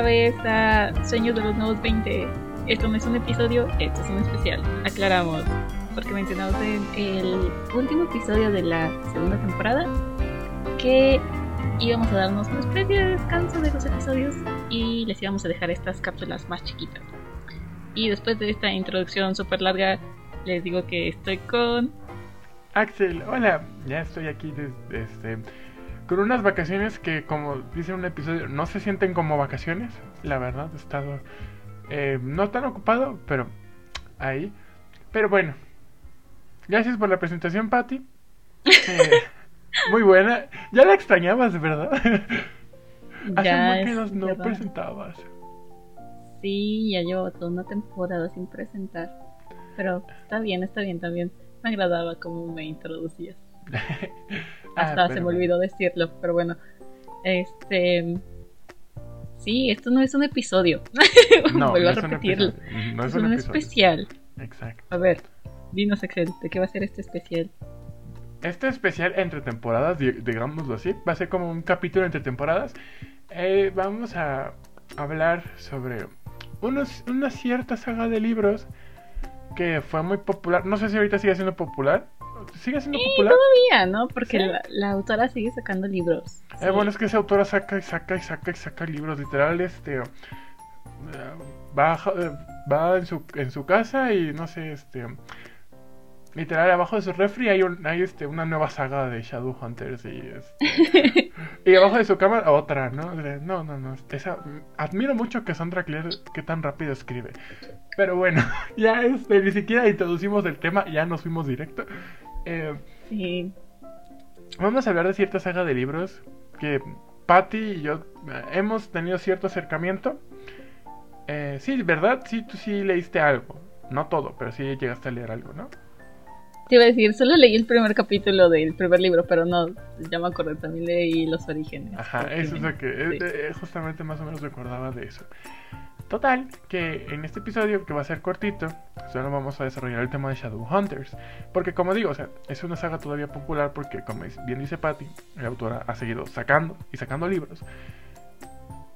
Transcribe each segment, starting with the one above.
otra vez a Sueños de los Nuevos 20. Esto no es un episodio, esto es un especial. Aclaramos, porque mencionamos en el último episodio de la segunda temporada que íbamos a darnos una especie de descanso de los episodios y les íbamos a dejar estas cápsulas más chiquitas. Y después de esta introducción súper larga, les digo que estoy con... Axel, hola, ya estoy aquí desde, este, con unas vacaciones que, como dice un episodio, no se sienten como vacaciones. La verdad, he estado eh, no tan ocupado, pero ahí. Pero bueno, gracias por la presentación, Patty. Eh, muy buena. Ya la extrañabas, ¿verdad? Hace Ya mucho que no verdad. presentabas. Sí, ya llevo toda una temporada sin presentar. Pero está bien, está bien, también. Me agradaba cómo me introducías. Ah, Hasta se me olvidó decirlo, pero bueno. Este. Sí, esto no es un episodio. No, Vuelvo no a es un repetirlo. episodio. No es, es un un especial. Exacto. A ver, dinos, Excel, ¿de qué va a ser este especial? Este especial entre temporadas, di- digámoslo así, va a ser como un capítulo entre temporadas. Eh, vamos a hablar sobre unos, una cierta saga de libros que fue muy popular. No sé si ahorita sigue siendo popular. ¿Sigue siendo popular? Todavía, ¿no? Porque Sí. la, la autora sigue sacando libros. Eh, Sí. bueno, es que esa autora saca y saca y saca y saca libros. Literal, este. eh, Va, eh, va en, su, en su casa y no sé, este. Literal, abajo de su refri hay, un, hay este, una nueva saga de Shadowhunters y este, Y abajo de su cama otra, ¿no? No, no, no. Esa, admiro mucho que Sandra Clare que tan rápido escribe. Pero bueno, ya este, ni siquiera introducimos el tema, ya nos fuimos directo. Eh, Sí. Vamos a hablar de cierta saga de libros que Patty y yo eh, hemos tenido cierto acercamiento. Eh, sí, ¿verdad? Sí, tú sí leíste algo. No todo, pero sí llegaste a leer algo, ¿no? Te iba a decir, solo leí el primer capítulo del primer libro, pero no, ya me acordé, también leí Los Orígenes. Ajá, eso es lo que eh, sí. eh, justamente más o menos recordaba de eso. Total, que en este episodio, que va a ser cortito, solo vamos a desarrollar el tema de Shadowhunters. Porque como digo, o sea, es una saga todavía popular porque, como bien dice Patty, la autora ha seguido sacando y sacando libros.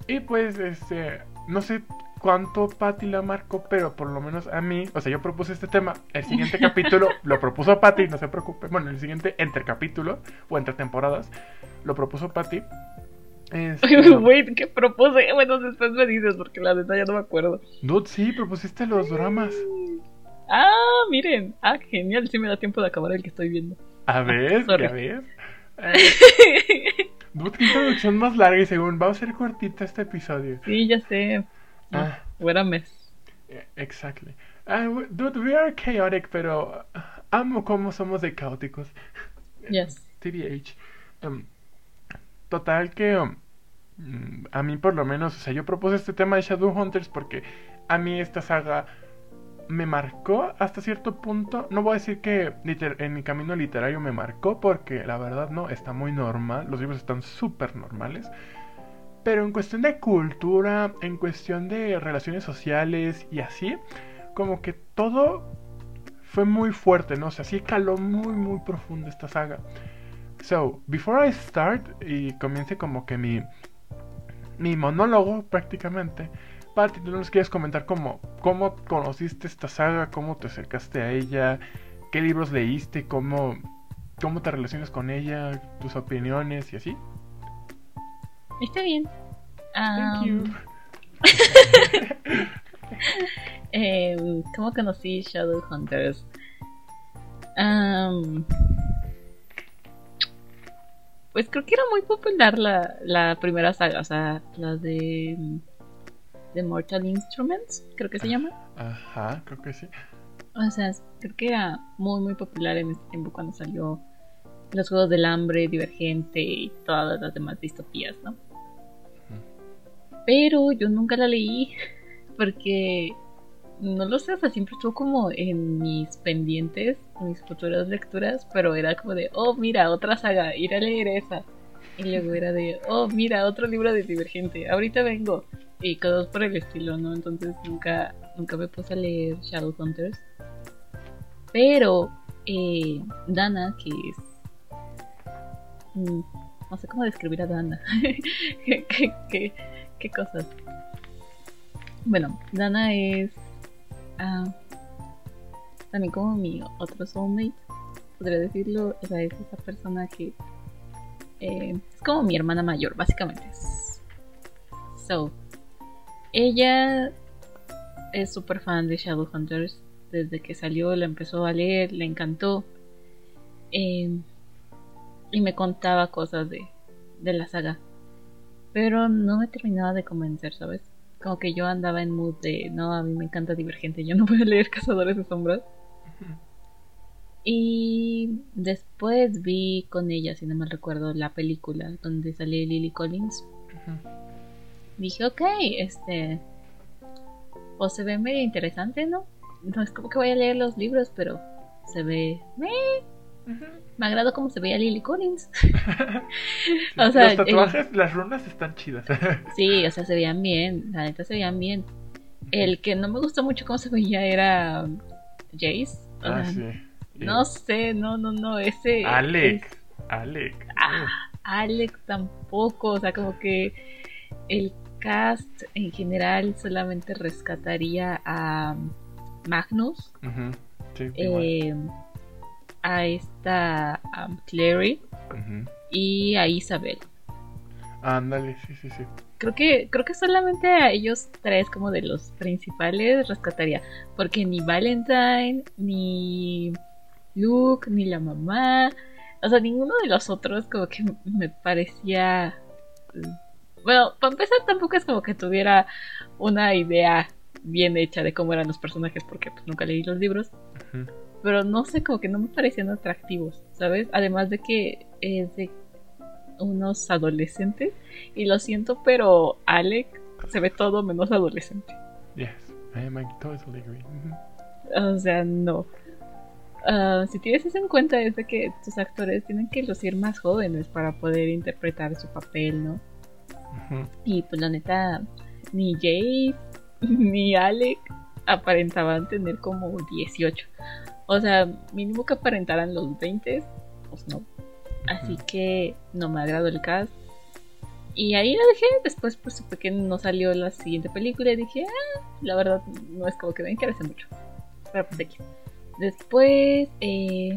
Y pues, este, no sé cuánto Patty la marcó, pero por lo menos a mí, o sea, yo propuse este tema, el siguiente capítulo lo propuso Patty, no se preocupe, bueno, el siguiente entre capítulo o entre temporadas lo propuso Patty. Este, Wait, ¿qué propuse? Bueno, después me dices, porque la neta ya no me acuerdo. Dude, sí, propusiste los dramas. Ah, miren. Ah, genial, sí me da tiempo de acabar el que estoy viendo. A ver, ves. Eh, dude, qué introducción más larga y según va a ser cortita este episodio. sí, ya sé. Ah. Fuera mes. Eh, Exactly. Ah, dude, we are chaotic, pero ah, amo cómo somos de caóticos. Yes. TBH. Um, total que um, a mí por lo menos, o sea, yo propuse este tema de Shadowhunters porque a mí esta saga me marcó hasta cierto punto. No voy a decir que en mi camino literario me marcó porque la verdad no, está muy normal. Los libros están súper normales. Pero en cuestión de cultura, en cuestión de relaciones sociales y así, como que todo fue muy fuerte, ¿no? O sea, sí caló muy, muy profundo esta saga. So, before I start y comience como que mi, mi monólogo prácticamente, Patty, ¿tú nos quieres comentar cómo, cómo conociste esta saga, cómo te acercaste a ella, qué libros leíste, cómo, cómo te relacionas con ella, tus opiniones y así? Está bien. Thank you. em, ¿Cómo conocí Shadowhunters? Am, pues creo que era muy popular la, la primera saga, o sea, la de, de Mortal Instruments, creo que se llama. Ajá, creo que sí. O sea, creo que era muy, muy popular en ese tiempo cuando salió los Juegos del Hambre, Divergente y todas las demás distopías, ¿no? Pero yo nunca la leí porque no lo sé, o sea, siempre estuvo como en mis pendientes, en mis futuras lecturas, pero era como de, oh, mira, otra saga, ir a leer esa. Y luego era de, oh, mira, otro libro de Divergente, ahorita vengo. Y cosas por el estilo, ¿no? Entonces nunca, nunca me puse a leer Shadowhunters. Pero eh, Dana, que es... mm, no sé cómo describir a Dana. ¿Qué, qué, qué- qué cosas? Bueno, Dana es también como mi otro soulmate, podría decirlo. O sea, es esa persona que eh, es como mi hermana mayor, básicamente. So, ella es súper fan de Shadowhunters. Desde que salió, la empezó a leer, le encantó. Eh, y me contaba cosas de, de la saga. Pero no me terminaba de convencer, ¿sabes? Como que yo andaba en mood de, no, a mí me encanta Divergente, yo no voy a leer Cazadores de Sombras. Y después vi con ella, si no me recuerdo, la película donde sale Lily Collins. Dije, ok, este. O se ve medio interesante, ¿no? No es como que voy a leer los libros, pero se ve. Me agrado cómo se veía Lily Collins. o sea, los tatuajes, las runas están chidas. sí, o sea, se veían bien. La neta se veían bien. El que no me gustó mucho cómo se veía era Jace. Ah, sí. No sé, no, no, no, ese... Alec, Alec. Ah, Alec tampoco, o sea, como que el cast en general solamente rescataría a Magnus, eh, a esta Clary y a Isabel. Ándale, sí, sí, sí. Creo que, creo que solamente a ellos tres como de los principales rescataría. Porque ni Valentine, ni Luke, ni la mamá. O sea, ninguno de los otros como que me parecía... Bueno, para empezar tampoco es como que tuviera una idea bien hecha de cómo eran los personajes porque pues, nunca leí los libros. Pero no sé, como que no me parecían atractivos, ¿sabes? Además de que es de unos adolescentes. Y lo siento, pero Alec se ve todo menos adolescente. Yes, I totally agree. O sea, no. Ah, si tienes eso en cuenta es de que tus actores tienen que lucir más jóvenes para poder interpretar su papel, ¿no? Y pues la neta, ni Jay ni Alec aparentaban tener como 18. O sea, mínimo que aparentaran los 20, pues no. Así que no me agradó el cast. Y ahí lo dejé. Después, pues supe que no salió la siguiente película. Y dije, ah, la verdad, no es como que me interese mucho. Pero pues aquí. Después, eh,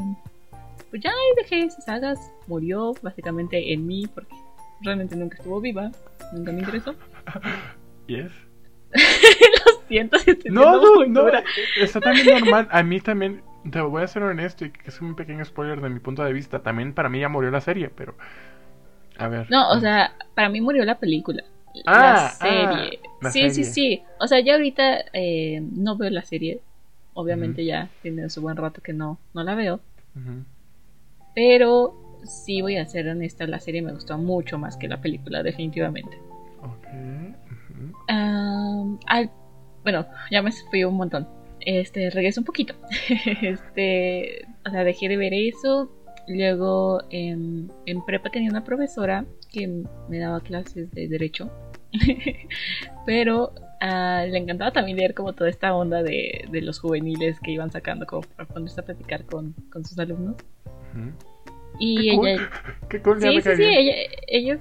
pues ya ahí dejé esas sagas. Murió básicamente en mí porque realmente nunca estuvo viva. Nunca me interesó. Yes. lo siento si estoy No, no, no. Está también normal. A mí también te voy a ser honesto y que es un pequeño spoiler de mi punto de vista. También para mí ya murió la serie, pero. A ver. No, o sea, para mí murió la película. la ah, serie. sí, sí, sí. O sea, ya ahorita eh, no veo la serie. Obviamente ya tiene su buen rato que no, no la veo. Pero sí voy a ser honesta, la serie me gustó mucho más que la película, definitivamente. bueno, ya me fui un montón este, regreso un poquito. este, o sea, dejé de ver eso. Luego en, en prepa tenía una profesora que me daba clases de derecho. Pero uh, le encantaba también leer como toda esta onda de, de, los juveniles que iban sacando como para ponerse a platicar con, con sus alumnos. Y ella... Qué cool, sí, sí, sí, ella, ella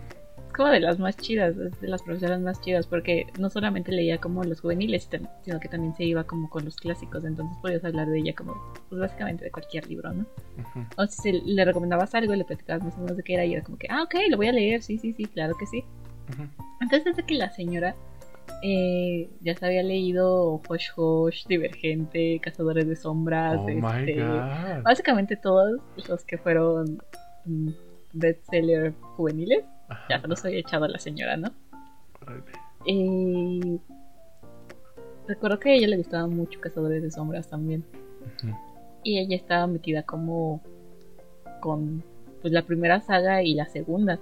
como de las más chidas, de las profesoras más chidas, porque no solamente leía como los juveniles, sino que también se iba como con los clásicos, entonces podías hablar de ella como, pues básicamente de cualquier libro, ¿no? O si le recomendabas algo, le platicabas más o menos de qué era, y era como que, ah, ok, lo voy a leer, sí, sí, sí, claro que sí. Entonces desde que la señora eh, ya se había leído Hosh Hosh, Divergente, Cazadores de Sombras, oh este, básicamente todos los que fueron mm, bestseller juveniles. Ya se los había echado a la señora, ¿no? Y recuerdo que a ella le gustaba mucho Cazadores de Sombras también. Y ella estaba metida como con pues la primera saga y la segunda,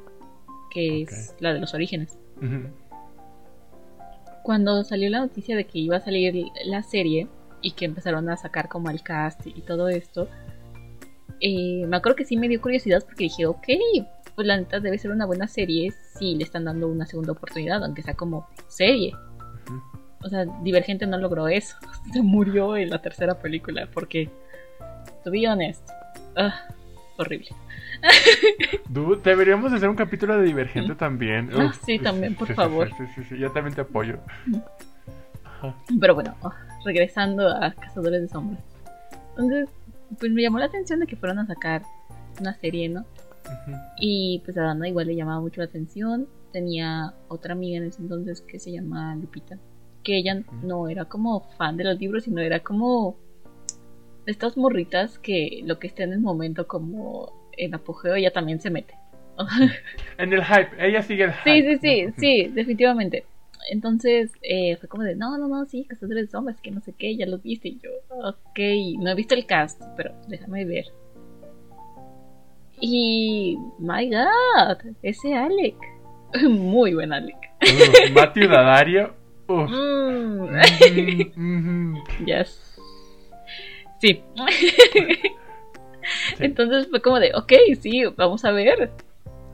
que es la de los orígenes. Cuando salió la noticia de que iba a salir la serie y que empezaron a sacar como el cast y todo esto, eh, me acuerdo que sí me dio curiosidad porque dije, ok, pues la neta debe ser una buena serie si le están dando una segunda oportunidad, aunque sea como serie. O sea, Divergente no logró eso. Se murió en la tercera película porque, to be honest, ah, horrible. deberíamos hacer un capítulo de Divergente también. Ah, sí, también, por favor. Sí, sí, sí, yo también te apoyo. Ajá. Pero bueno, oh, regresando a Cazadores de Sombras. Entonces, pues me llamó la atención de que fueron a sacar una serie, ¿no? Y pues a Dana igual le llamaba mucho la atención. Tenía otra amiga en ese entonces que se llama Lupita. Que ella no era como fan de los libros, sino era como estas morritas que lo que esté en el momento como en apogeo ella también se mete. En el hype, ella sigue el Sí, hype. sí, sí, ¿no? sí, definitivamente. Entonces eh, fue como de, no, no, no, sí, Cazadores de Sombras, que no sé qué, ya los viste. Y yo, ok, no he visto el cast, pero déjame ver. Y, my god, ese Alec. Muy buen Alec. Uh, Matthew Dadario. Mm, Ujú, ujú. yes. Sí. Entonces fue como de, ok, sí, vamos a ver.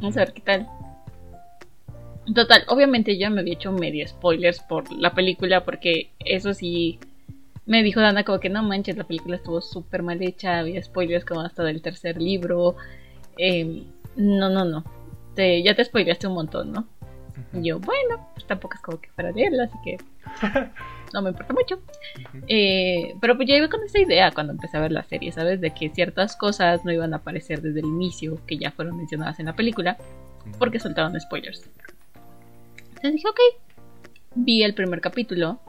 Vamos a ver qué tal. Total, obviamente ya me había hecho medio spoilers por la película, porque eso sí me dijo Dana como que no manches, la película estuvo súper mal hecha, había spoilers como hasta del tercer libro. Eh, no, no, no. Te, ya te spoileaste un montón, ¿no? Y yo, bueno, pues tampoco es como que fuera leerla, así que no me importa mucho. Eh, pero pues ya iba con esa idea cuando empecé a ver la serie, ¿sabes? De que ciertas cosas no iban a aparecer desde el inicio, que ya fueron mencionadas en la película, porque soltaron spoilers. Entonces dije, ok. Vi el primer capítulo.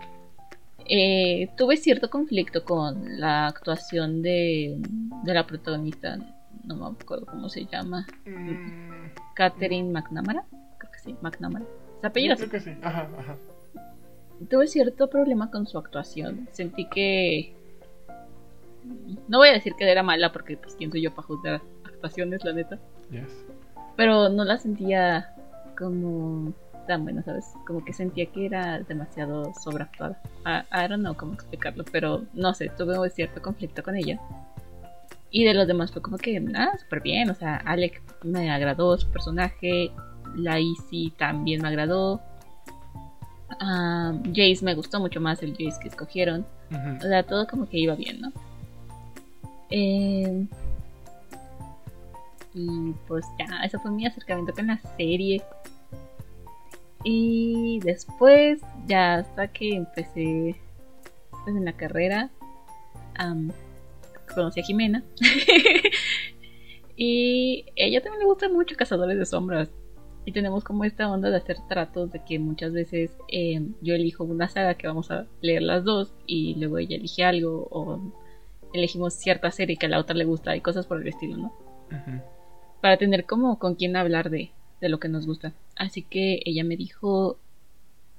Eh, tuve cierto conflicto con la actuación de, de la protagonista, no me acuerdo cómo se llama, Mm, Catherine McNamara. Creo que sí, McNamara. Se apellida. Creo que sí. Ajá, ajá. tuve cierto problema con su actuación. Sentí que. No voy a decir que era mala porque, pues, quién soy yo para juzgar actuaciones, la neta. Yes. Pero no la sentía como tan buena, ¿sabes? Como que sentía que era demasiado sobreactuada. I, I don't know cómo explicarlo, pero no sé, tuve cierto conflicto con ella. Y de los demás fue como que, ah, súper bien. O sea, Alec me agradó su personaje. La Izzy también me agradó. Ah, Jace me gustó mucho más el Jace que escogieron. O sea, todo como que iba bien, ¿no? Eh, y pues ya, eso fue mi acercamiento con la serie. Y después, ya hasta que empecé pues, en la carrera, am, conocí a Jimena. y ella también le gusta mucho Cazadores de Sombras. Y tenemos como esta onda de hacer tratos de que muchas veces eh, yo elijo una saga que vamos a leer las dos y luego ella elige algo o elegimos cierta serie que a la otra le gusta y cosas por el estilo, ¿no? Para tener como con quién hablar de, de lo que nos gusta. Así que ella me dijo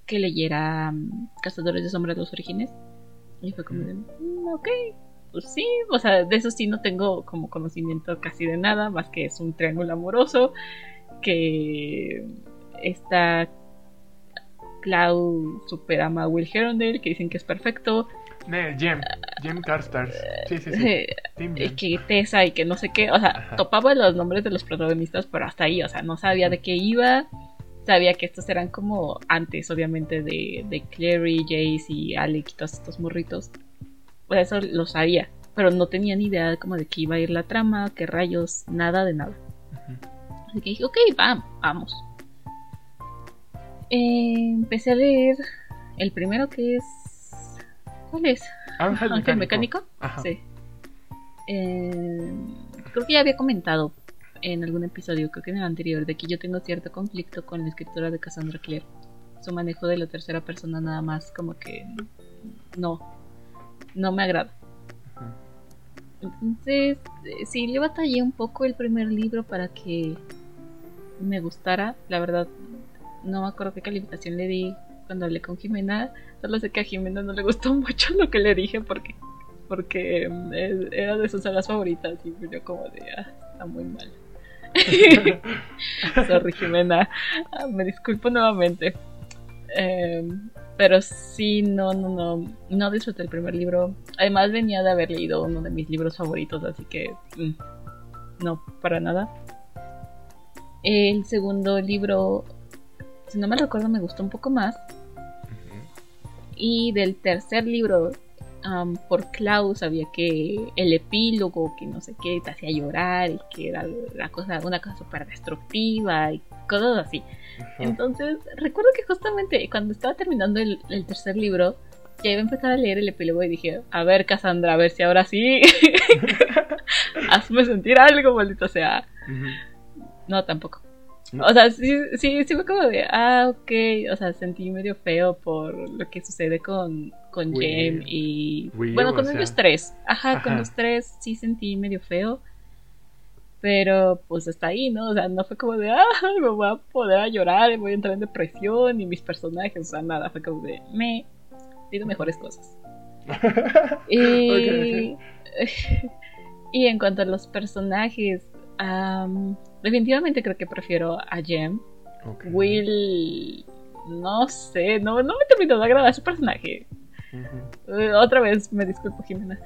que leyera mm, Cazadores de Sombras los orígenes. Y fue como de, "Mm, ok, pues sí, o sea, de eso sí no tengo como conocimiento casi de nada, más que es un triángulo amoroso, que está Cloud super ama a Will Herondale, que dicen que es perfecto, Ne, Jem. Jem Carstars. Sí, sí, sí. eh, Team y Jem. que Tessa y que no sé qué, o sea, Ajá. topaba los nombres de los protagonistas, pero hasta ahí, o sea, no sabía de qué iba, sabía que estos eran como antes, obviamente, de, de Clary, Jace y Alec y todos estos morritos. Pues eso lo sabía, pero no tenía ni idea como de qué iba a ir la trama, qué rayos, nada de nada. Así que dije, ok, va, vamos. Eh, empecé a leer el primero que es... ¿Cuál es? Ángel, Ángel Mecánico. Ajá. Sí. Eh, creo que ya había comentado en algún episodio, creo que en el anterior, de que yo tengo cierto conflicto con la escritura de Cassandra Clare. Su manejo de la tercera persona nada más como que no, no me agrada. Entonces, eh, sí, le batallé un poco el primer libro para que me gustara. La verdad, no me acuerdo qué calificación le di cuando hablé con Jimena. Solo sé que a Jimena no le gustó mucho lo que le dije porque porque es- era de sus sagas favoritas y yo como de, ah, está muy mal. Sorry, Jimena. Ah, me disculpo nuevamente. Em, pero sí, no, no, no. No disfruté el primer libro. Además, venía de haber leído uno de mis libros favoritos, así que. mm, no, para nada. El segundo libro, si no me recuerdo, me gustó un poco más. Y del tercer libro, am, por Klaus, sabía que el epílogo, que no sé qué, te hacía llorar y que era la cosa, una cosa súper destructiva y cosas así. Entonces, recuerdo que justamente cuando estaba terminando el, el tercer libro, ya iba a empezar a leer el epílogo y dije, a ver, Cassandra, a ver si ahora sí. Hazme sentir algo, maldito sea. No, tampoco. No. O sea, sí, sí, sí fue como de, ah, ok. O sea, sentí medio feo por lo que sucede con, con. Jem y... Will, bueno, con sea. ellos tres. Ajá, con los tres sí sentí medio feo. Pero pues hasta ahí, ¿no? O sea, no fue como de, ah, me voy a poder a llorar, voy a entrar en depresión y mis personajes, o sea, nada. Fue como de, me pido mejores cosas. Y, y en cuanto a los personajes, am, definitivamente creo que prefiero a Jem. Ok. Will, no sé, no, no me terminó de agradar su personaje. Eh, otra vez me disculpo, Jimena.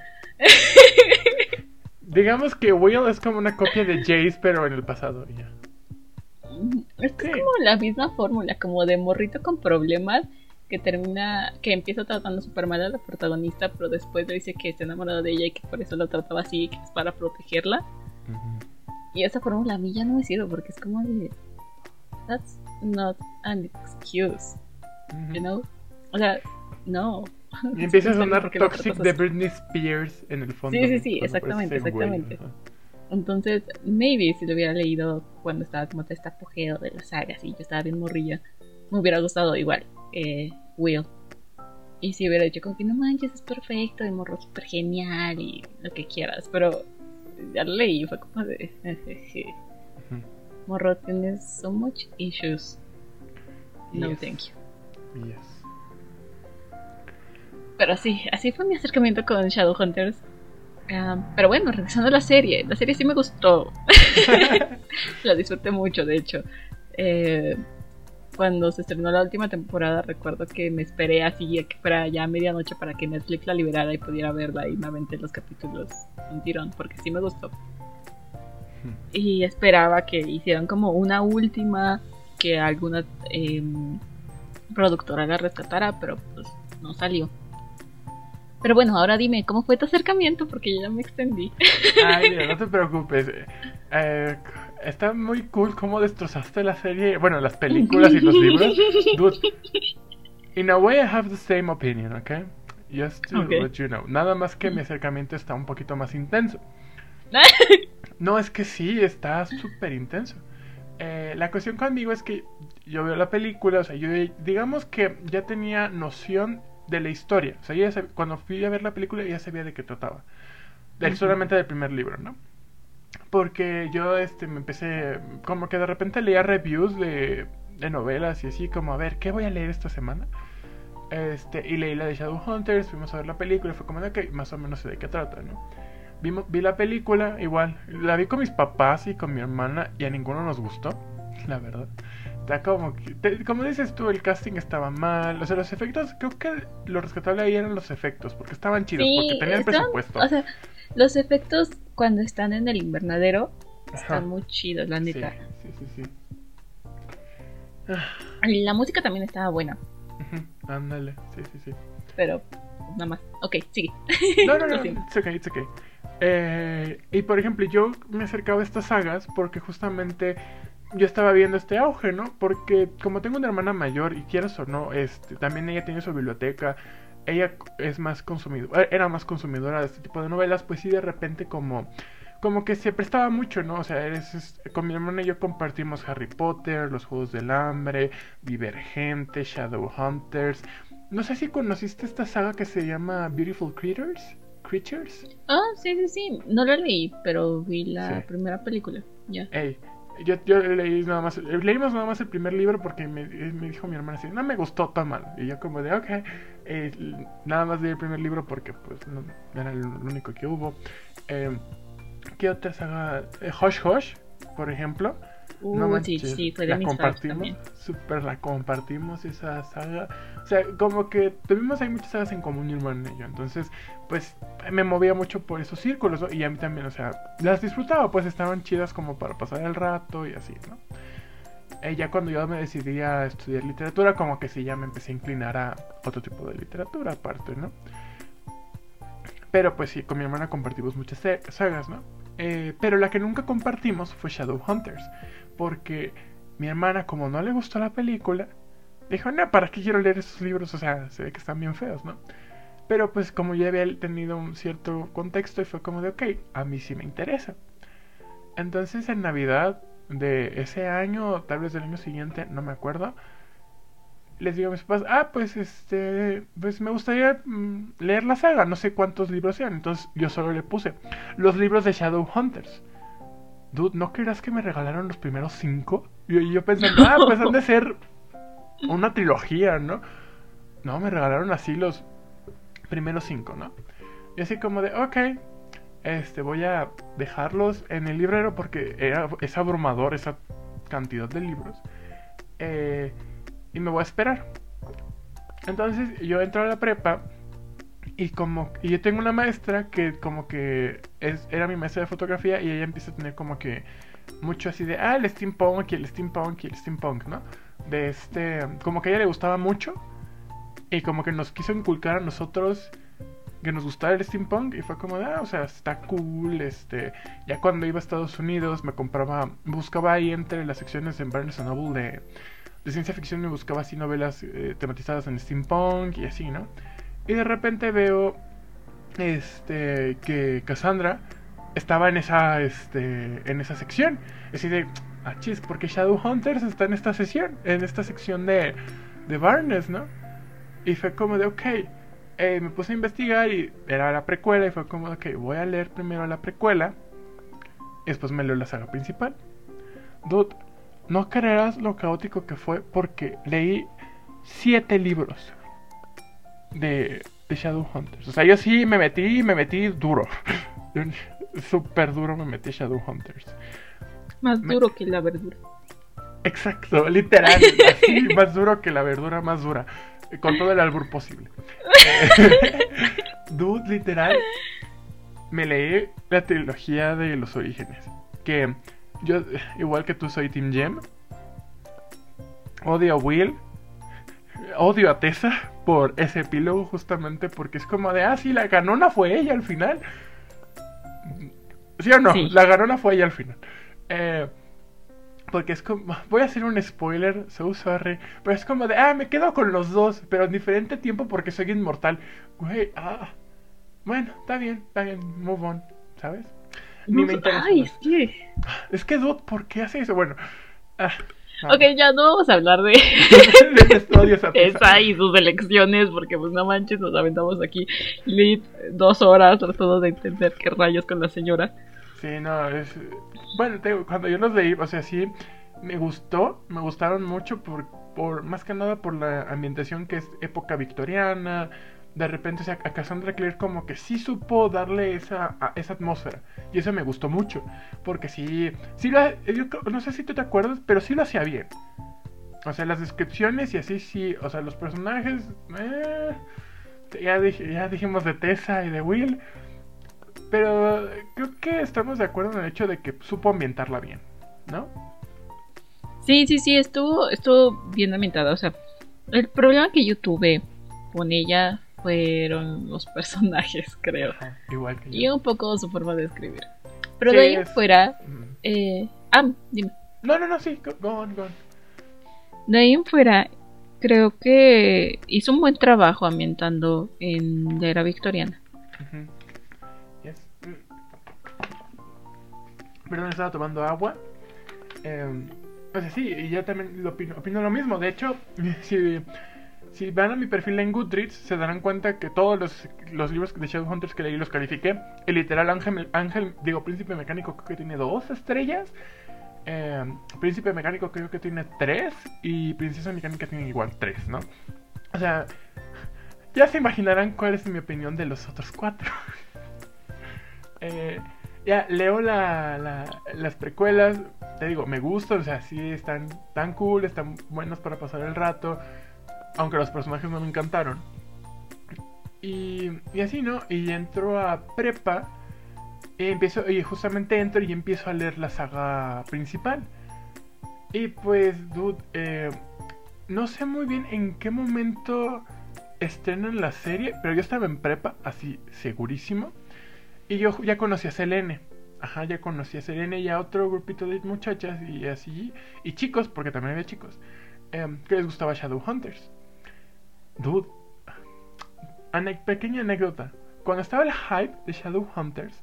Digamos que Will es como una copia de Jace, pero en el pasado. ya. Es que Sí. es como la misma fórmula, como de morrito con problemas que termina, que empieza tratando súper mal a la protagonista, pero después le dice que está enamorado de ella y que por eso la trataba así, que es para protegerla. Y esa fórmula a mí ya no me sirve porque es como de. That's not an excuse, Ujú. you know? O sea, no. Y empieza a sonar Toxic de. Britney Spears en el fondo. Sí, sí, sí, exactamente, exactamente. Entonces, maybe si lo hubiera leído cuando estaba como todo este apogeo de las sagas y yo estaba bien morrilla, me hubiera gustado igual eh, Will. Y si hubiera dicho como que no manches, es perfecto, el morro súper genial y lo que quieras, pero ya lo leí y fue como de... Morro, tienes so much issues. No, Yes. thank you. Yes. Pero sí, así fue mi acercamiento con Shadowhunters. Um, pero bueno, regresando a la serie. La serie sí me gustó. la disfruté mucho, de hecho. Eh, cuando se estrenó la última temporada, recuerdo que me esperé así a que fuera ya medianoche para que Netflix la liberara y pudiera verla y me aventé los capítulos un tirón, porque sí me gustó. Y esperaba que hicieran como una última, que alguna em, productora la rescatara, pero pues no salió. Pero bueno, ahora dime, ¿cómo fue tu acercamiento? Porque yo ya me extendí. Ay, no te preocupes. Eh, está muy cool cómo destrozaste la serie. Bueno, las películas y los libros. Dude, in a way I have the same opinion, okay? Just to Ok. let you know. Nada más que mi acercamiento está un poquito más intenso. No, es que sí, está súper intenso. Eh, la cuestión conmigo es que yo veo la película, o sea, yo digamos que ya tenía noción de la historia. O sea, yo ya sab- cuando fui a ver la película ya sabía de qué trataba. Ujú. Solamente del primer libro, ¿no? Porque yo este, me empecé, como que de repente leía reviews de, de novelas y así, como a ver, ¿qué voy a leer esta semana? Este, y leí la de Shadowhunters, fuimos a ver la película y fue como de que más o menos sé de qué trata, ¿no? Vimos, vi la película, igual, la vi con mis papás y con mi hermana y a ninguno nos gustó, la verdad. Está como que, te- como dices tú, el casting estaba mal, o sea, los efectos, creo que lo rescatable ahí eran los efectos, porque estaban chidos, porque tenían están- presupuesto. O sea, los efectos cuando están en el invernadero Ajá. están muy chidos, la neta. sí, sí, sí. Y La música también estaba buena, Ándale, sí, sí, sí. pero nada más. Ok, sigue. No, no, no, it's okay, it's okay. Eh, y por ejemplo, yo me acercaba a estas sagas porque justamente yo estaba viendo este auge, ¿no? Porque como tengo una hermana mayor y quieras o no, este, también ella tiene su biblioteca, ella es más consumidora, era más consumidora de este tipo de novelas, pues sí de repente como como que se prestaba mucho, ¿no? O sea, eres, es- con mi hermana y yo compartimos Harry Potter, los Juegos del Hambre, Divergente, Shadowhunters. No sé si conociste esta saga que se llama Beautiful Creatures. Creatures. Ah, sí, sí, sí. No la leí, pero vi la Sí. primera película. Ya. Ey, yo, yo leí nada más, leímos nada más el primer libro porque me, me dijo mi hermana así, no me gustó tan mal. Y yo como de, ok, eh, nada más leí el primer libro porque pues no, era el único que hubo. Eh, ¿Qué otra saga? Eh, Hush Hush, por ejemplo. Uh, no manches, sí, fue de la mis compartimos, super la compartimos esa saga. O sea, como que tuvimos ahí muchas sagas en común mi hermano y yo. Entonces, pues me movía mucho por esos círculos ¿no? y a mí también, o sea, las disfrutaba, pues estaban chidas como para pasar el rato y así, ¿no? Eh, ya cuando yo me decidí a estudiar literatura, como que sí, ya me empecé a inclinar a otro tipo de literatura aparte, ¿no? Pero pues sí, con mi hermana compartimos muchas sagas, ¿no? Eh, pero la que nunca compartimos fue Shadowhunters. Porque mi hermana, como no le gustó la película, Dijo, no, ¿para qué quiero leer esos libros? O sea, se ve que están bien feos, ¿no? Pero pues como ya había tenido un cierto contexto y fue como de, ok, a mí sí me interesa. Entonces en Navidad de ese año, tal vez del año siguiente, no me acuerdo, les digo a mis papás, ah, pues este, pues me gustaría mm, leer la saga, no sé cuántos libros sean. Entonces yo solo le puse los libros de Shadowhunters. Dude, ¿no creerás que me regalaron los primeros cinco? Y yo pensando, ah, pues han de ser una trilogía, ¿no? No, me regalaron así los primeros cinco, ¿no? Y así como de, ok, este, voy a dejarlos en el librero porque era, es abrumador esa cantidad de libros. Eh, y me voy a esperar. Entonces yo entro a la prepa y como y yo tengo una maestra que como que es, era mi maestra de fotografía y ella empieza a tener como que mucho así de, ah, el steampunk y el steampunk y el steampunk, ¿no? De este, como que a ella le gustaba mucho y como que nos quiso inculcar a nosotros que nos gustaba el steampunk y fue como, ah, o sea, está cool, este, ya cuando iba a Estados Unidos me compraba, buscaba ahí entre las secciones en Barnes Noble de, de ciencia ficción me buscaba así novelas eh, tematizadas en steampunk y así, ¿no? Y de repente veo, este, que Cassandra estaba en esa, este, en esa sección, así de, ah, chis, porque Shadowhunters está en esta sesión, en esta sección de, de Barnes, ¿no? Y fue como de, ok, eh, me puse a investigar y era la precuela y fue como, ok, voy a leer primero la precuela y después me leo la saga principal. Dude, no creerás lo caótico que fue porque leí siete libros de, de Shadowhunters. O sea, yo sí me metí, me metí duro. Súper duro me metí Shadowhunters. Más duro que la verdura. Exacto, literal. Así, más duro que la verdura más dura con todo el albur posible. Dude, literal, me leí la trilogía de los orígenes. Que yo, igual que tú, soy Team Gem. Odio a Will. Odio a Tessa por ese epílogo, justamente porque es como de, ah, sí, la ganona fue ella al final. ¿Sí o no? La ganona fue ella al final. Eh, porque es como. Voy a hacer un spoiler, so sorry. Pero es como de. Ah, me quedo con los dos. Pero en diferente tiempo porque soy inmortal. Güey, ah. Bueno, está bien, está bien. Move on, ¿sabes? Ni me interesa. Ay, es que. Es que, Dude, ¿por qué hace eso? Bueno. Ah, Ok, ya no vamos a hablar de, esa y sus elecciones, porque pues no manches, nos aventamos aquí dos horas tratando de entender qué rayos con la señora. Sí, no, es... Bueno, cuando yo los leí, o sea, sí, me gustó, me gustaron mucho por, por, más que nada por la ambientación que es época victoriana. De repente, o a Cassandra Clare como que sí supo darle esa, esa atmósfera. Y eso me gustó mucho. Porque sí, sí lo, yo no sé si tú te acuerdas, pero sí lo hacía bien. O sea, las descripciones y así sí, o sea, los personajes... Eh, ya, ya dijimos de Tessa y de Will. Pero creo que estamos de acuerdo en el hecho de que supo ambientarla bien, ¿no? Sí, sí, sí, estuvo, estuvo bien ambientada. O sea, el problema que yo tuve con ella fueron los personajes, creo. igual que yo. Y un poco su forma de escribir. Pero de ahí fuera. Eh, ah, dime. No, no, no, sí, go on, go on. De ahí en fuera, creo que hizo un buen trabajo ambientando en la era victoriana. Perdón, estaba tomando agua. Eh, sea, sí, y yo también lo opino, opino lo mismo. De hecho, si, si van a mi perfil en Goodreads, se darán cuenta que todos los, los libros de Shadowhunters que leí los califiqué. El literal Ángel, Ángel, digo, Príncipe Mecánico creo que tiene dos estrellas. Eh, Príncipe Mecánico creo que tiene tres. Y Princesa Mecánica tiene igual tres, ¿no? O sea, ya se imaginarán cuál es mi opinión de los otros cuatro. eh, ya, leo las precuelas, te digo, me gustan, o sea, sí están tan cool, están buenas para pasar el rato, aunque los personajes no me encantaron. Y, y así, ¿no? Y entro a prepa y empiezo, y justamente entro y empiezo a leer la saga principal. Y pues, dude, eh, no sé muy bien en qué momento estrenan la serie, pero yo estaba en prepa, así segurísimo. Y yo ya conocí a Selene. Ajá, ya conocí a Selene y a otro grupito de muchachas y así. Y chicos, porque también había chicos. em, que les gustaba Shadowhunters. Dude, ane- pequeña anécdota. Cuando estaba el hype de Shadowhunters,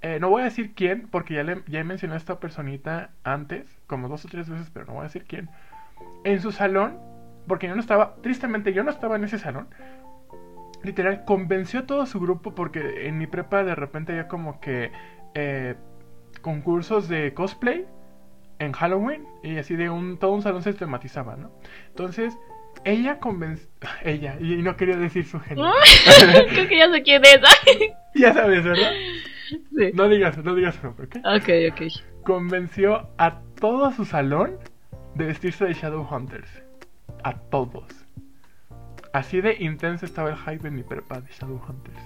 eh, no voy a decir quién, porque ya, le, ya mencioné a esta personita antes, como dos o tres veces, pero no voy a decir quién. En su salón, porque yo no estaba, tristemente yo no estaba en ese salón, literal, convenció a todo su grupo porque en mi prepa de repente había como que eh, concursos de cosplay en Halloween y así de un todo un salón se tematizaba, ¿no? Entonces, ella convenció ella y no quería decir su género. Creo que ya sé quién es. ya sabes, ¿verdad? sí. No digas, no digas su nombre, ¿ok? Ok, ok. Convenció a todo su salón de vestirse de Shadowhunters. A todos. Así de intenso estaba el hype en mi prepa de Shadowhunters.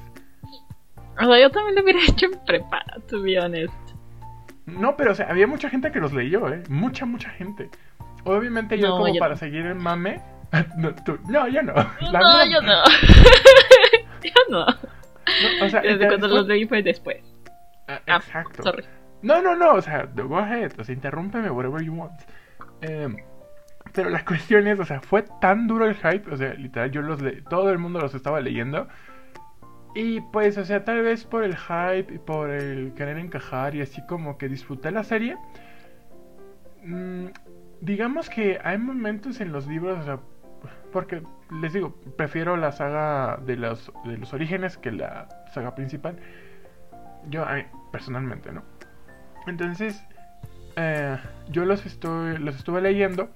O sea, yo también lo hubiera hecho en prepa, to be honest. No, pero o sea, había mucha gente que los leyó, ¿eh? Mucha, mucha gente. Obviamente yo No, como yo para no. seguir el mame... no, tú- no, yo no. La no, yo no. yo no. no, o sea, Desde ya cuando después- los leí fue después. Ah, Ah, exacto. Sorry. No, no, no, o sea, go ahead, o sea, interrúmpeme, whatever you want. Em, pero la cuestión es, o sea, fue tan duro el hype, o sea, literal, yo los le todo el mundo los estaba leyendo. Y pues, o sea, tal vez por el hype y por el querer encajar y así como que disfruté la serie. mm, digamos que hay momentos en los libros, o sea, porque les digo, prefiero la saga de los, de los orígenes que la saga principal. Yo, a mí, personalmente, ¿no? Entonces, eh, yo los, estoy, los estuve leyendo.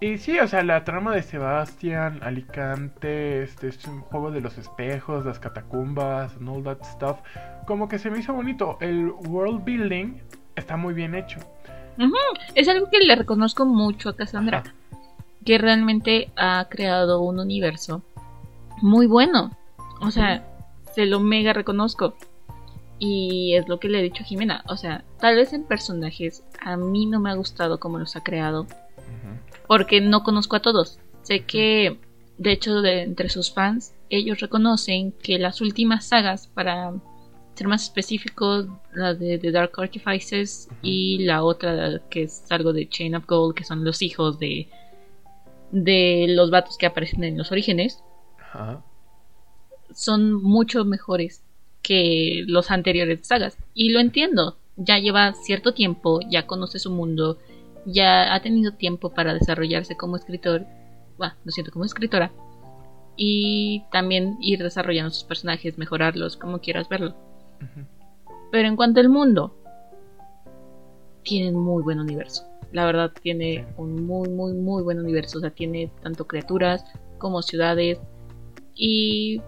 Y sí, o sea, la trama de Sebastián, Alicante, este es un juego de los espejos, las catacumbas, and all that stuff. Como que se me hizo bonito. El world building está muy bien hecho. Es algo que le reconozco mucho a Cassandra. Ajá. Que realmente ha creado un universo muy bueno. O sea, se lo mega reconozco. Y es lo que le he dicho a Jimena. O sea, tal vez en personajes a mí no me ha gustado cómo los ha creado. Porque no conozco a todos. Sé que, de hecho, de, entre sus fans, ellos reconocen que las últimas sagas, para ser más específicos, la de The Dark Artifices y la otra que es algo de Chain of Gold, que son los hijos de, de los vatos que aparecen en los orígenes, Ajá. son mucho mejores que los anteriores sagas. Y lo entiendo, ya lleva cierto tiempo, ya conoce su mundo, ya ha tenido tiempo para desarrollarse como escritor, bueno, lo siento, como escritora, y también ir desarrollando sus personajes, mejorarlos, como quieras verlo. Pero en cuanto al mundo, tiene un muy buen universo. La verdad, tiene un muy, muy, muy buen universo. O sea, tiene tanto criaturas como ciudades. Y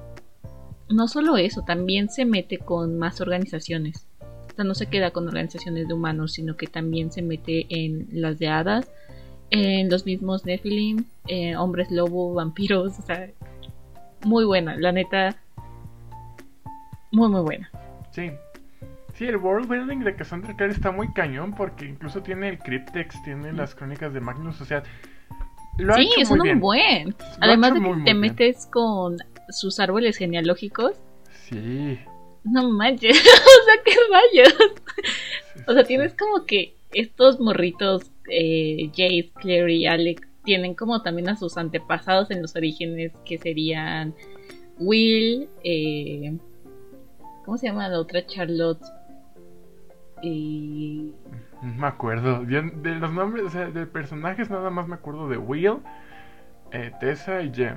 no solo eso, también se mete con más organizaciones. O sea, no se queda con organizaciones de humanos, sino que también se mete en las de hadas, en los mismos Nephilim, eh, hombres lobo, vampiros. O sea, muy buena, la neta. Muy, muy buena. Sí. Sí, el world building de Cassandra Clare está muy cañón porque incluso tiene el Cryptex, tiene las crónicas de Magnus, o sea, lo ha sí, hecho son muy un bien. buen. Lo Además de que muy, muy te bien. metes con sus árboles genealógicos. Sí. No manches, o sea, qué rayos. sí, O sea, sí, tienes como que estos morritos, eh, Jace, Clary y Alec, tienen como también a sus antepasados en los orígenes, que serían Will, eh, ¿cómo se llama la otra? Charlotte. Y No me acuerdo. Yo de los nombres, o sea, de personajes nada más me acuerdo de Will, eh, Tessa y Jem.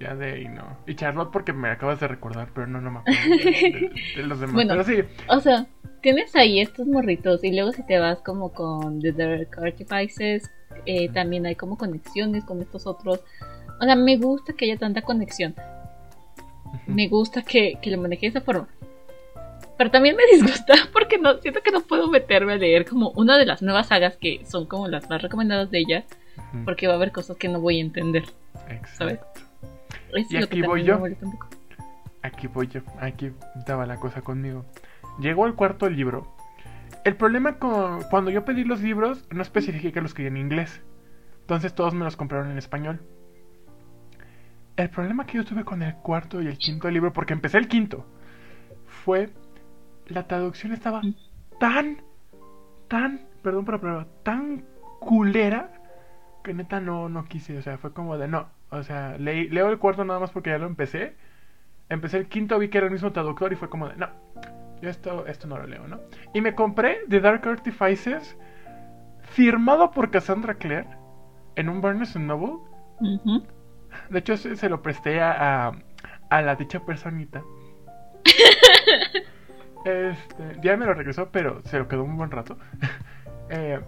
Ya de ahí no. Y Charlotte porque me acabas de recordar, pero no, no me acuerdo de, de- de los demás. Bueno. Pero sí, O sea, tienes ahí estos morritos y luego si te vas como con The Dark Artifices, eh, también hay como conexiones con estos otros. O sea, me gusta que haya tanta conexión. Me gusta que, que lo maneje de esa forma. Pero también me disgusta porque no siento que no puedo meterme a leer como una de las nuevas sagas que son como las más recomendadas de ella, porque va a haber cosas que no voy a entender. ¿sabes? Exacto. Eso Y es aquí voy yo. Aquí voy yo, aquí estaba la cosa conmigo. Llegó el cuarto libro. El problema con cuando yo pedí los libros, no especifiqué que los quería en inglés. Entonces todos me los compraron en español. El problema que yo tuve con el cuarto y el quinto libro, porque empecé el quinto, fue la traducción estaba tan, tan, perdón por la palabra, tan culera que neta no, no quise, o sea, fue como de no, o sea, leí, leo el cuarto nada más porque ya lo empecé. Empecé el quinto, vi que era el mismo traductor y fue como de no, yo esto, esto no lo leo, ¿no? Y me compré The Dark Artifices, firmado por Cassandra Clare, en un Barnes Noble. De hecho, se, se lo presté a, a, a la dicha personita. Este, ya me lo regresó, pero se lo quedó un buen rato. eh,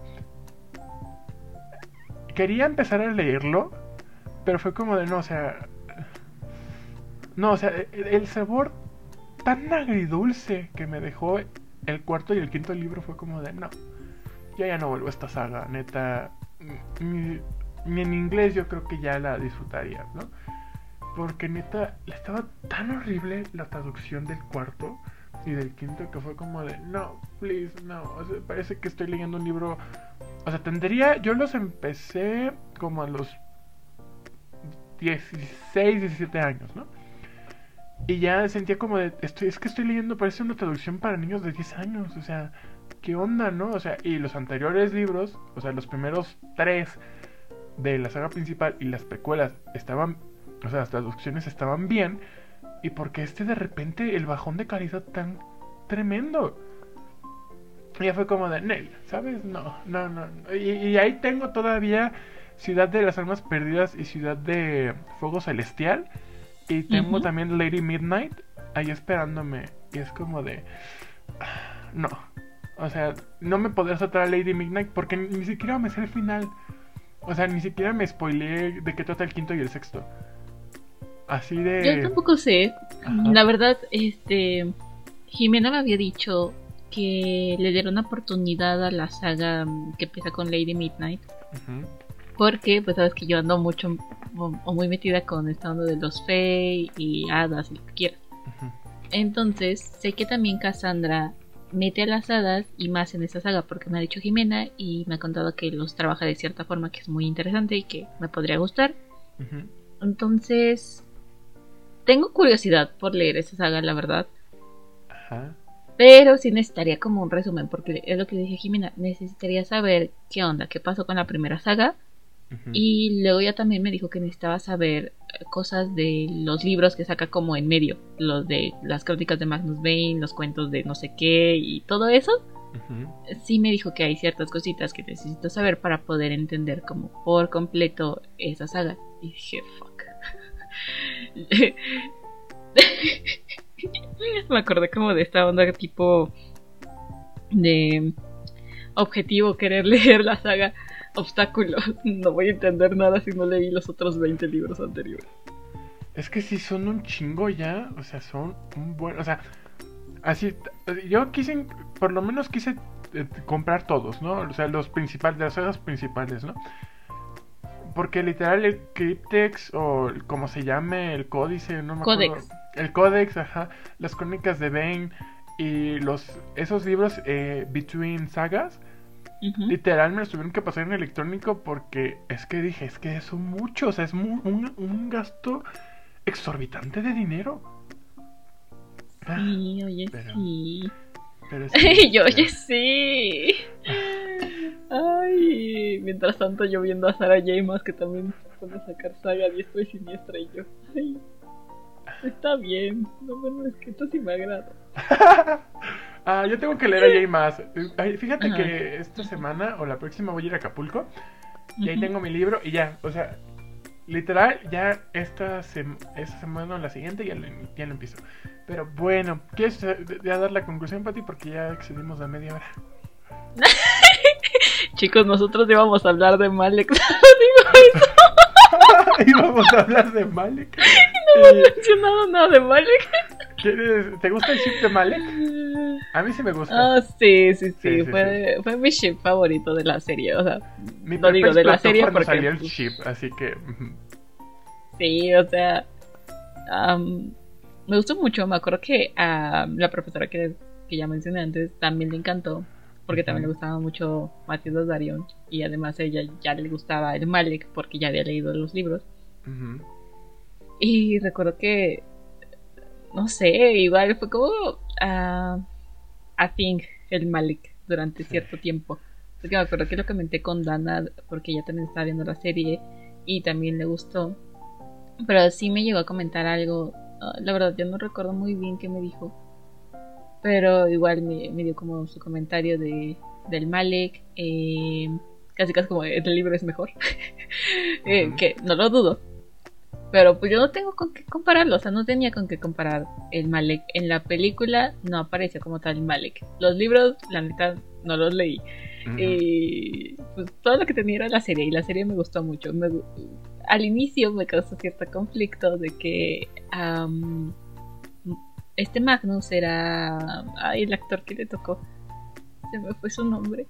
quería empezar a leerlo, pero fue como de no, o sea. No, o sea, el, el sabor tan agridulce que me dejó el cuarto y el quinto libro fue como de no. Ya ya no vuelvo a esta saga, neta. Ni, en inglés yo creo que ya la disfrutaría, ¿no? Porque neta, estaba tan horrible la traducción del cuarto y del quinto que fue como de no, please, no. O sea, parece que estoy leyendo un libro. O sea, tendría. Yo los empecé como a los 16, 17 años, ¿no? Y ya sentía como de. Estoy, es que estoy leyendo, parece una traducción para niños de 10 años. O sea, ¿qué onda, no? O sea, y los anteriores libros, o sea, los primeros tres de la saga principal y las precuelas estaban. O sea, las traducciones estaban bien. Y porque este de repente el bajón de calidad tan tremendo. Y ya fue como de Nel, ¿sabes? No, no, no. Y, y, ahí tengo todavía Ciudad de las Almas Perdidas y Ciudad de Fuego Celestial. Y tengo uh -huh. también Lady Midnight ahí esperándome. Y es como de. No. O sea, no me podré saltar a Lady Midnight porque ni siquiera me sé el final. O sea, ni siquiera me spoileé de qué trata el quinto y el sexto. Así de. Yo tampoco sé. Ajá. La verdad, este. Jimena me había dicho que le diera una oportunidad a la saga que empieza con Lady Midnight. Uh -huh. Porque, pues sabes que yo ando mucho o muy metida con esta onda de los Fey y hadas y lo que quieras. Uh -huh. Entonces, sé que también Cassandra mete a las hadas y más en esta saga porque me ha dicho Jimena y me ha contado que los trabaja de cierta forma que es muy interesante y que me podría gustar. Uh -huh. Entonces, tengo curiosidad por leer esa saga, la verdad. Ajá. Pero sí necesitaría como un resumen, porque es lo que dije Jimena, necesitaría saber qué onda, qué pasó con la primera saga. Uh -huh. Y luego ya también me dijo que necesitaba saber cosas de los libros que saca como en medio, los de las crónicas de Magnus Bane, los cuentos de no sé qué y todo eso. Uh -huh. Sí me dijo que hay ciertas cositas que necesito saber para poder entender como por completo esa saga. Y dije, fuck. Me acordé como de esta onda tipo de objetivo querer leer la saga obstáculo. No voy a entender nada si no leí los otros 20 libros anteriores. Es que si son un chingo ya, o sea, son un buen, o sea, así yo quise por lo menos quise eh, comprar todos, ¿no? O sea, los principales, las sagas principales, ¿no? Porque literal el Cryptex o como se llame el códice, no me Codex. acuerdo. El Codex, ajá. Las crónicas de Bane y los esos libros eh, Between Sagas. Uh -huh. Literal me los tuvieron que pasar en electrónico porque es que dije, es que son muchos, o sea, es muy, un, un, gasto exorbitante de dinero. Sí, oye, pero, sí. Pero sí, yo, oye, sí. Ay, mientras tanto yo viendo a Sarah J. que también se pone a sacar saga diestra y siniestra y yo, ay, está bien, no, bueno, es que esto sí me agrada. ah, yo tengo que leer a J. más. Ay, fíjate Ajá. que esta semana o la próxima voy a ir a Acapulco y uh -huh. ahí tengo mi libro y ya, o sea, literal, ya esta, sem esta semana o la siguiente ya lo, ya lo empiezo. Pero bueno, ¿quieres ya dar la conclusión, Pati? Porque ya excedimos la media hora. Chicos, nosotros íbamos a hablar de Malek. digo eso. íbamos a hablar de Malek. No hemos y... mencionado nada de Malek. ¿Te gusta el ship de Malek? A mí sí me gusta. Ah, sí, sí, sí. sí, sí fue, sí. fue, mi ship favorito de la serie. O sea, mi no digo de la serie porque. salió el ship, así que. Sí, o sea. Um, me gustó mucho. Me acuerdo que a uh, la profesora que, que ya mencioné antes también le encantó porque también le gustaba mucho Matilda Darion y además a ella ya le gustaba el Malek porque ya había leído los libros. Uh -huh. Y recuerdo que, no sé, igual fue como uh, a Thing el Malek durante sí. cierto tiempo. Porque me acuerdo que lo comenté con Dana, porque ella también estaba viendo la serie y también le gustó. Pero sí me llegó a comentar algo. ah, La verdad, yo no recuerdo muy bien qué me dijo. Pero igual me, me dio como su comentario de, del Malek. eh, casi casi como el libro es mejor. Eh, que no lo dudo. Pero pues yo no tengo con qué compararlo. O sea, no tenía con qué comparar el Malek. En la película no aparece como tal Malek. Los libros, la neta, no los leí. Y pues todo lo que tenía era la serie y la serie me gustó mucho. Me al inicio me causó cierto conflicto de que am, este Magnus era ay, el actor que le tocó. Se me fue su nombre.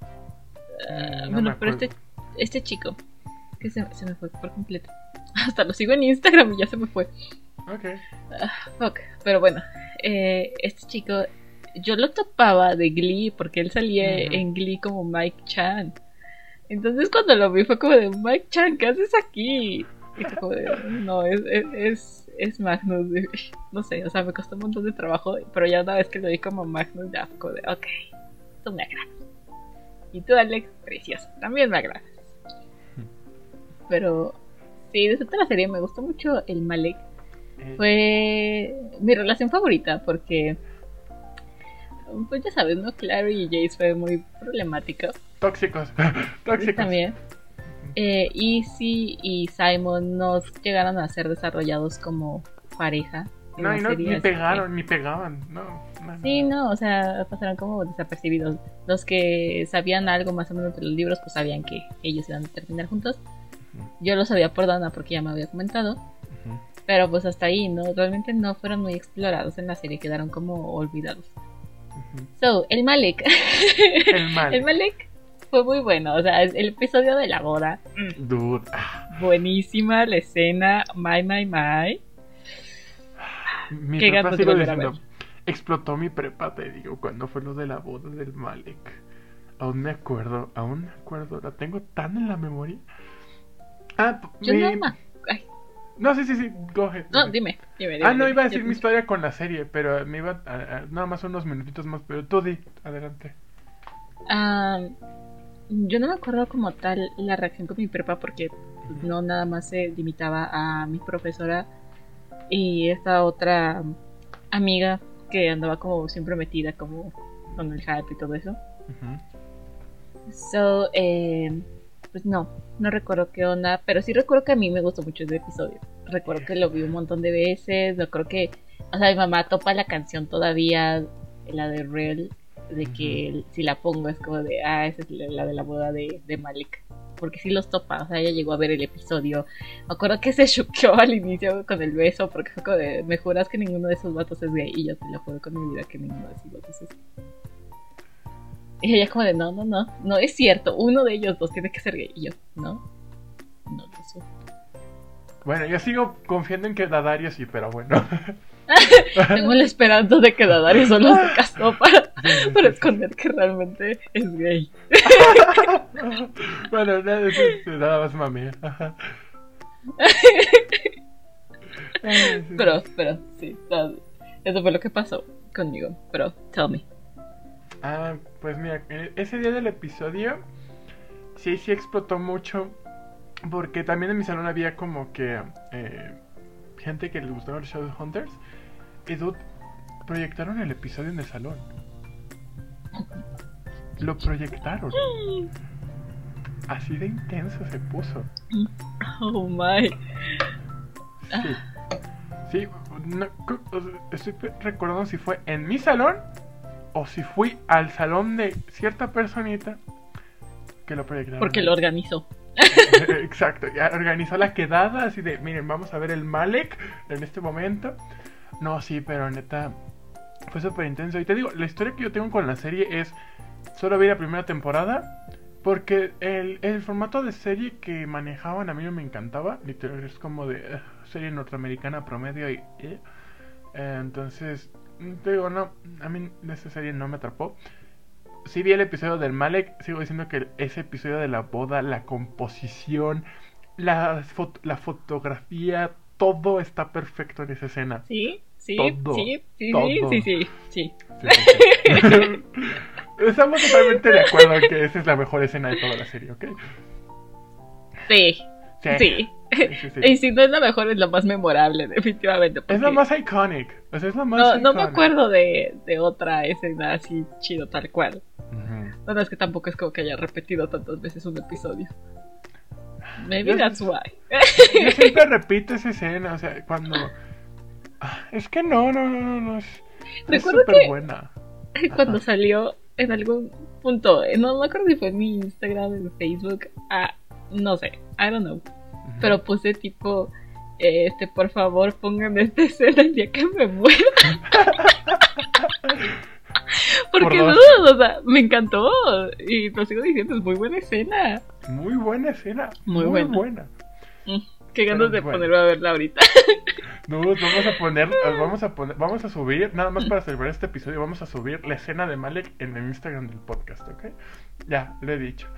Ah, No bueno, pero este, este chico que se, se me fue por completo. Hasta lo sigo en Instagram y ya se me fue. Ok. Fuck. Pero bueno, eh, este chico, yo lo topaba de Glee porque él salía en Glee como Mike Chan. Entonces cuando lo vi fue como de Mike Chan, ¿qué haces aquí? Y fue como de, no, es, es, es, es Magnus. No sé, o sea, me costó un montón de trabajo, pero ya una vez que lo vi como Magnus, ya fue de, ok, tú me agradas. Y tú, Alex, precioso, también me agradas. Pero sí, de toda la serie me gustó mucho el Malek Eh, fue mi relación favorita porque pues ya sabes, ¿no? Clary y Jace fue muy problemática Tóxicos. Tóxicos. también. Eh, Izzy y Simon no llegaron a ser desarrollados como pareja. No, y no, ni así que- pegaron, ni pegaban. No, no, Sí, no. o sea, pasaron como desapercibidos. Los que sabían algo más o menos de los libros, pues sabían que ellos iban a terminar juntos. Yo lo sabía por Dana porque ya me había comentado. Pero pues hasta ahí, ¿no? Realmente no fueron muy explorados en la serie, quedaron como olvidados. Ujú. So, el Malek. El mal. el Malek fue muy bueno. O sea, el episodio de la boda. Dude. ah, Buenísima la escena. My, my, my. Mi Qué prepa ganas de a diciendo. Explotó mi prepa, te digo, cuando fue lo de la boda del Malek. Aún me acuerdo, aún me acuerdo. La tengo tan en la memoria. Ah, Yo mi- no Ay, No, sí, sí, sí, go ahead. no, dime. dime, dime, Ah, no, dime. iba a decir mi historia con la serie, pero me iba a, a- nada más unos minutitos más, pero tú di, adelante. Ah, yo no me acuerdo como tal la reacción con mi prepa porque no nada más se limitaba a mi profesora y esta otra amiga que andaba como siempre metida como con el hype y todo eso. Ujú. So, eh, pues no, no recuerdo qué onda, pero sí recuerdo que a mí me gustó mucho ese episodio. Recuerdo que lo vi un montón de veces, recuerdo que, o sea, mi mamá topa la canción todavía, la de Real, de que si la pongo es como de, ah, esa es la, la de la boda de, de Malik. Porque sí los topa, o sea, ella llegó a ver el episodio. Me acuerdo que se choqueó al inicio con el beso, porque fue como de, me juras que ninguno de esos vatos es gay. Y yo te lo juro con mi vida que ninguno de esos vatos es gay. Y ella como de, no, no, no, no es cierto, uno de ellos dos tiene que ser gay. Y yo, no, no lo sé. Bueno, yo sigo confiando en que Dadario sí, pero bueno. Tengo la esperanza de que Dadario solo se casó para, para esconder que realmente es gay. bueno, nada, eso es nada más mami. Pero, pero, sí, eso fue lo que pasó conmigo. Pero, tell me. Ah, pues mira, e- ese día del episodio sí, sí explotó mucho porque también en mi salón había como que eh, gente que le gustaban los Shadowhunters y dude, proyectaron el episodio en el salón. Lo proyectaron. Así de intenso se puso. Oh my. Sí. Sí, no, estoy recordando si fue en mi salón o si fui al salón de cierta personita que lo proyectaron. Porque lo organizó. Exacto, ya organizó la quedada así de, miren, vamos a ver el Malek en este momento. No, sí, pero neta, fue súper intenso. Y te digo, la historia que yo tengo con la serie es, solo vi la primera temporada, porque el, el formato de serie que manejaban a mí no me encantaba. Literal, es como de eh, serie norteamericana promedio y... eh. Entonces, te digo, no, a mí esa serie no me atrapó. Sí vi el episodio del Malek, sigo diciendo que ese episodio de la boda, la composición, la, fot- la fotografía, todo está perfecto en esa escena. Sí, sí, Todo, sí, sí, todo. sí, sí, sí, sí. Sí, sí, sí. Estamos totalmente de acuerdo en que esa es la mejor escena de toda la serie, ¿ok? Sí. Sí. Y si no es la mejor, es la más memorable, definitivamente. Es la más iconic. O sea, es la más No, no me acuerdo de, de otra escena así chido tal cual. Ujú. Bueno, es que tampoco es como que haya repetido tantas veces un episodio. Maybe Yo- that's why. Yo siempre repito esa escena, o sea, cuando... Ah, Es que no, no, no, no, no. Es Recuerdo que- buena. Cuando salió en algún punto, eh, no me acuerdo si fue en mi Instagram, en Facebook, ah, no sé, I don't know. Pero puse tipo, eh, este, por favor, pónganme esta escena el día que me muera. Porque Por no, o sea, me encantó. Y lo sigo diciendo, es muy buena escena. Muy buena escena. Muy Muy, buena. buena. Mm, Qué ganas de bueno. ponerme a verla ahorita. No, vamos a poner, vamos a poner, vamos a subir, nada más para celebrar este episodio, vamos a subir la escena de Malek en el Instagram del podcast, ¿ok? Ya, lo he dicho.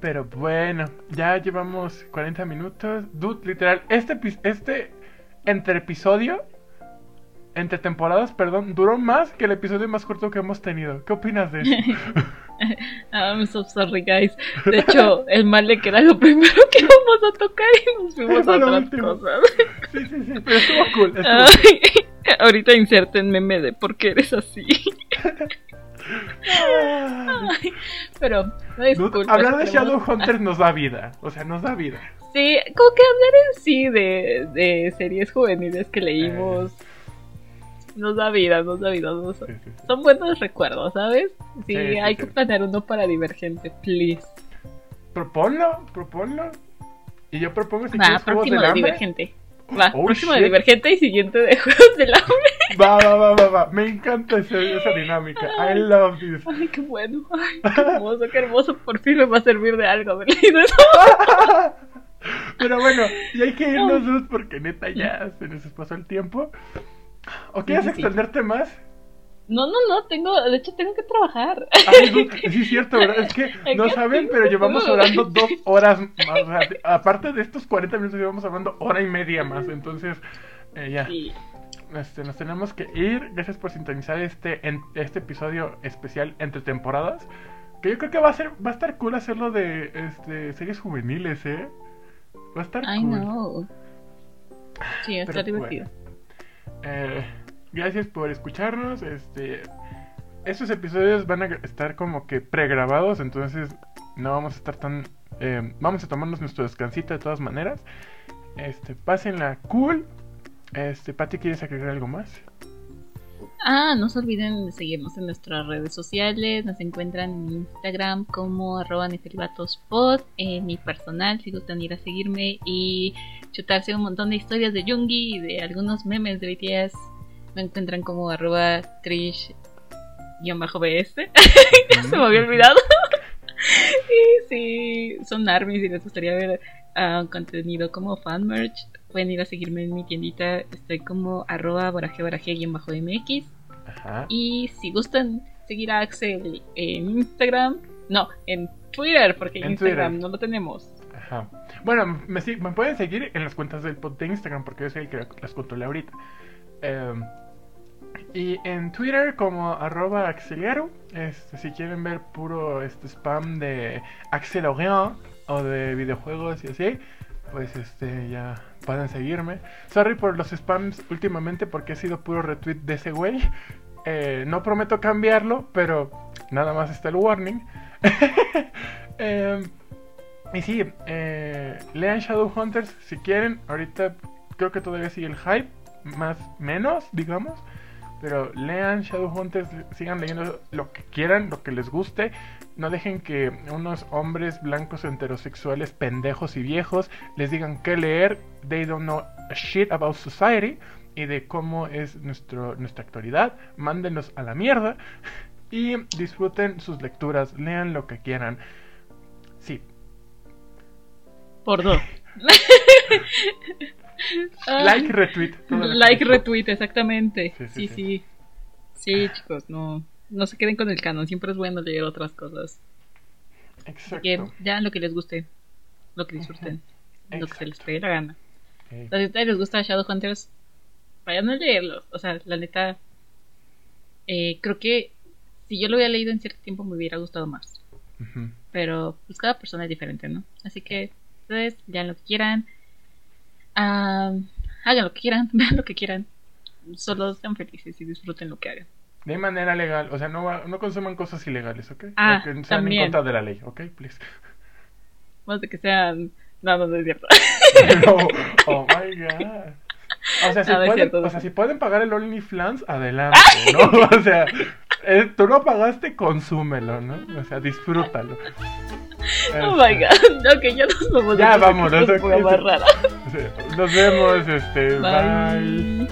Pero bueno, ya llevamos 40 minutos. Dude, literal, este, este entre episodio, entre temporadas, perdón, duró más que el episodio más corto que hemos tenido. ¿Qué opinas de eso? Ah, I'm so sorry, guys. De hecho, el Malek era lo primero que íbamos a tocar y nos fuimos a otras último. cosas. Sí, sí, sí, pero estuvo cool. estuvo Ay, ahorita inserten meme de por qué eres así. Ay, Pero, no Dude, disculpa. hablar de Shadowhunters nos da vida, o sea, nos da vida. Sí, como que hablar en sí de, de series juveniles que leímos nos da vida, nos da vida. nos- Sí, sí, sí. Son buenos recuerdos, ¿sabes? Sí, hay que planear uno para Divergente, please. Proponlo, proponlo. Y yo propongo si Va, próximo del de hambre. Divergente. Va, Oh, próximo de. Divergente y siguiente de Juegos del Hambre. Va, va, va, va, va. Me encanta ese- esa dinámica. I love this. Ay, qué bueno. Ay, qué hermoso, qué hermoso. Por fin me va a servir de algo haber leído eso. Pero bueno, y hay que irnos, porque neta ya se nos pasó el tiempo. ¿O quieres sí, sí. extenderte más? No, no, no, tengo, de hecho tengo que trabajar. Ay, dude, sí es cierto, ¿verdad? Es que I no saben, pero llevamos hablando dos horas más. o sea, de- aparte de estos 40 minutos, llevamos hablando hora y media más. Entonces, eh, ya. Sí. Este, nos tenemos que ir. Gracias por sintonizar este, en- este episodio especial entre temporadas. Que yo creo que va a ser, va a estar cool hacerlo de este, series juveniles, ¿eh? Va a estar cool. know. Sí, está Pero divertido. Eh, gracias por escucharnos. Este, estos episodios van a estar como que pregrabados, entonces no vamos a estar tan. eh, vamos a tomarnos nuestro descansito de todas maneras. Este, pásenla cool. Este, Pati, ¿quieres agregar algo más? Ah, no se olviden de seguirnos en nuestras redes sociales. Nos encuentran en Instagram como arroba. En mi personal, si gustan ir a seguirme y chutarse un montón de historias de Jungi y de algunos memes de BTS, me encuentran como arroba trish-bs. Se me había olvidado. y si son armies y les gustaría ver ah, contenido como fan merch, pueden ir a seguirme en mi tiendita. Estoy como arroba baraje mx Ajá. Y si gustan seguir a Axel en Instagram, no, en Twitter, porque En Instagram Twitter. no lo tenemos. Ajá. Bueno, me, me pueden seguir en las cuentas del pod de Instagram porque yo soy el que las controlé ahorita. Em, y en Twitter como arroba axeliero. Este, si quieren ver puro este spam de Axel Orient o de videojuegos y así, pues este ya pueden seguirme. Sorry por los spams últimamente porque ha sido puro retweet de ese güey. Eh, no prometo cambiarlo, pero nada más está el warning. Em, y sí, eh, lean Shadowhunters si quieren. Ahorita creo que todavía sigue el hype, más menos, digamos. Pero lean Shadowhunters, sigan leyendo lo que quieran, lo que les guste. No dejen que unos hombres blancos heterosexuales pendejos y viejos les digan qué leer. They don't know a shit about society y de cómo es nuestro, nuestra actualidad. Mándenos a la mierda y disfruten sus lecturas. Lean lo que quieran. Sí, Por dos. Ah, like retweet. like retweet, exactamente. Sí, Sí sí, sí, sí. chicos, no, no se queden con el canon. Siempre es bueno leer otras cosas. Así que Exacto. ya lo que les guste, lo que disfruten, lo que se les Exacto. pegue la gana. Ey. Si ustedes les gusta Shadowhunters, vayan a leerlos. O sea, la neta, eh, creo que si yo lo hubiera leído en cierto tiempo me hubiera gustado más. Pero pues cada persona es diferente, ¿no? Así que ustedes lean lo que quieran. Ah, hagan lo que quieran, vean lo que quieran. Solo sean felices y disfruten lo que hagan. De manera legal, o sea, no, va- no consuman cosas ilegales, ¿ok? Ah, O que sean también. en contra de la ley, ¿ok? Please. Más de que sean... No, no, no es cierto. oh, oh my god. O sea, si, No, no pueden, cierto, no o sea, si pueden pagar el OnlyFans, adelante, ¿no? O sea, eh, tú lo pagaste, consúmelo, ¿no? O sea, disfrútalo. Oh my god. Ok, ya nos vamos. Ya vámonos, Nos vemos, este, bye. Bye.